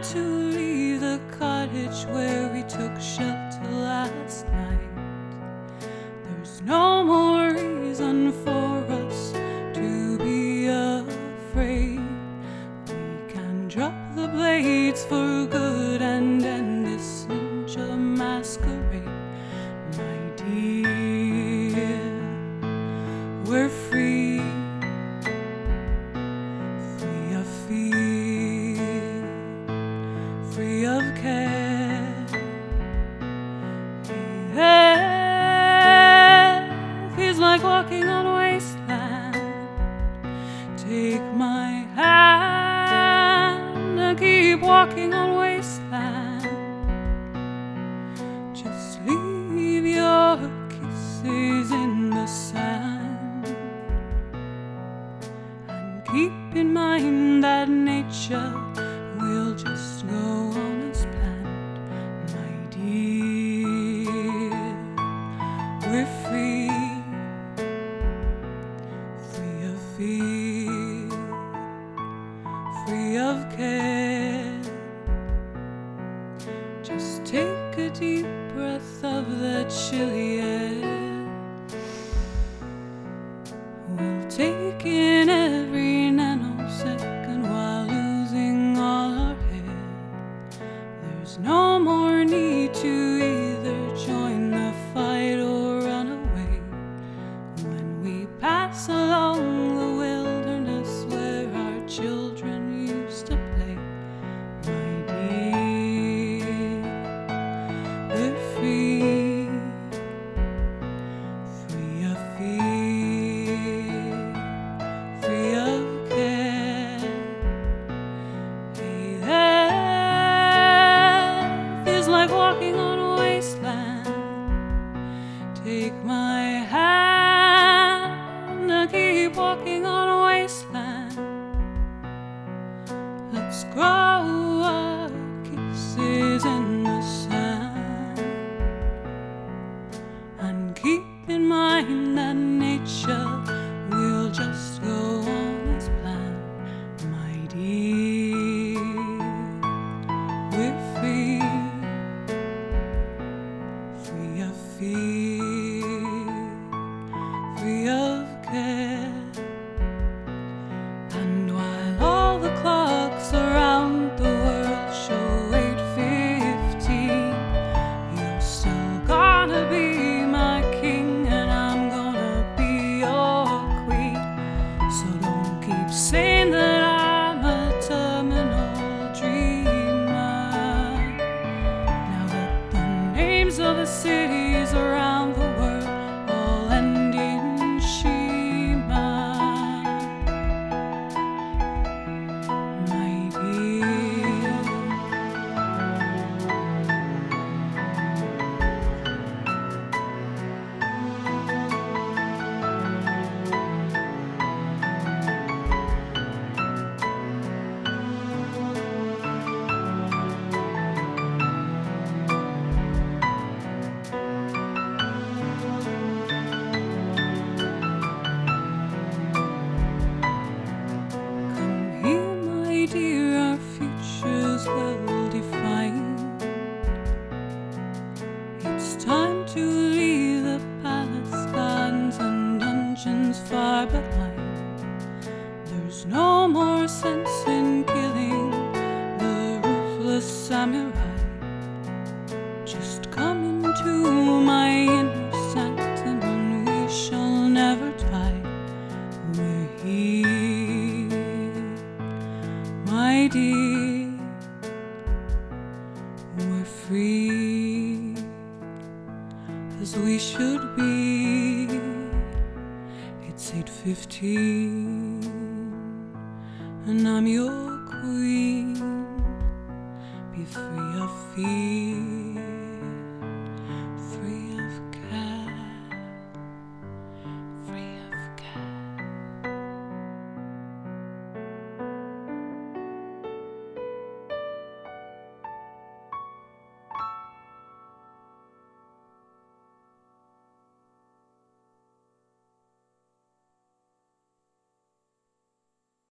time to leave the cottage where we took shelter last night. There's no more. Walking on wasteland. Take my hand and keep walking on wasteland. Just leave your kisses in the sand and keep in mind that nature a deep breath of the chilly air. We'll take in every nanosecond while losing all our hair. There's no more need to either join the fight or run away. When we pass along my dear. Sense in killing the ruthless samurai. Just come into my inner sanctum and we shall never die. We're here, my dear. We're free as we should be. It's 8:15, and I'm your queen. Be free of fear.